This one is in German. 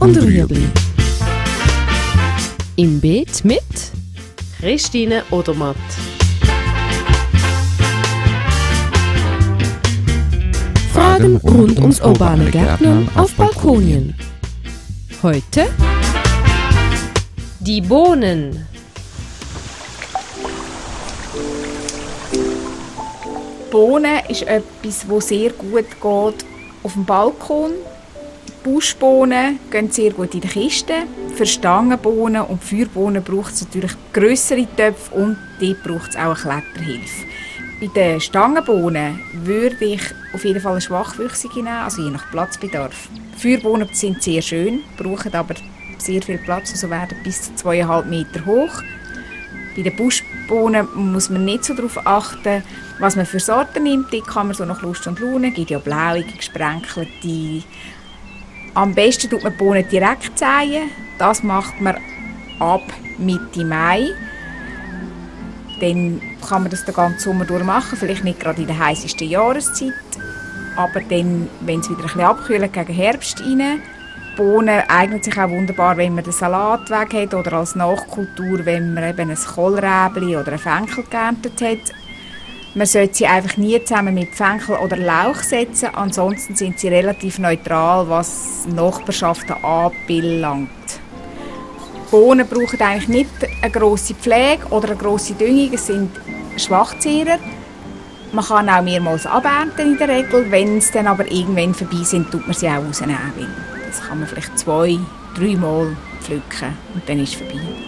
und Rüebli. Im Beet mit Christine Odermatt. Fragen rund ums urbane Gärtnern auf Balkonien. Heute die Bohnen. Bohnen ist etwas, das sehr gut geht auf dem Balkon. Buschbohnen gehen sehr gut in die Kiste. Für Stangenbohnen und Feuerbohnen braucht es natürlich grössere Töpfe und dort braucht es auch eine Kletterhilfe. Bei den Stangenbohnen würde ich auf jeden Fall eine schwachwüchsige nehmen, also je nach Platzbedarf. Feuerbohnen sind sehr schön, brauchen aber sehr viel Platz, also werden bis zu zweieinhalb Meter hoch. Bei den Buschbohnen muss man nicht so darauf achten, was man für Sorten nimmt. Die kann man so nach Lust und Laune. Es gibt ja blauige, gesprenkelte. Am besten tut man die Bohnen direkt säen. Das macht man ab Mitte Mai. Dann kann man das den ganzen Sommer durch machen. Vielleicht nicht gerade in der heißesten Jahreszeit. Aber dann, wenn es wieder ein bisschen abkühlt, gegen Herbst rein. Bohnen eignet sich auch wunderbar, wenn man den Salat weg hat oder als Nachkultur, wenn man eben ein Kohlräbli oder ein Fenchel geerntet hat. Man sollte sie einfach nie zusammen mit Fenchel oder Lauch setzen, ansonsten sind sie relativ neutral, was Nachbarschaften anbelangt. Bohnen brauchen eigentlich nicht eine grosse Pflege oder eine grosse Düngung, es sind Schwachzehrer. Man kann auch mehrmals abernten in der Regel, wenn es dann aber irgendwann vorbei sind, tut man sie auch rausnehmen. Das kann man vielleicht zwei, dreimal pflücken und dann ist es vorbei.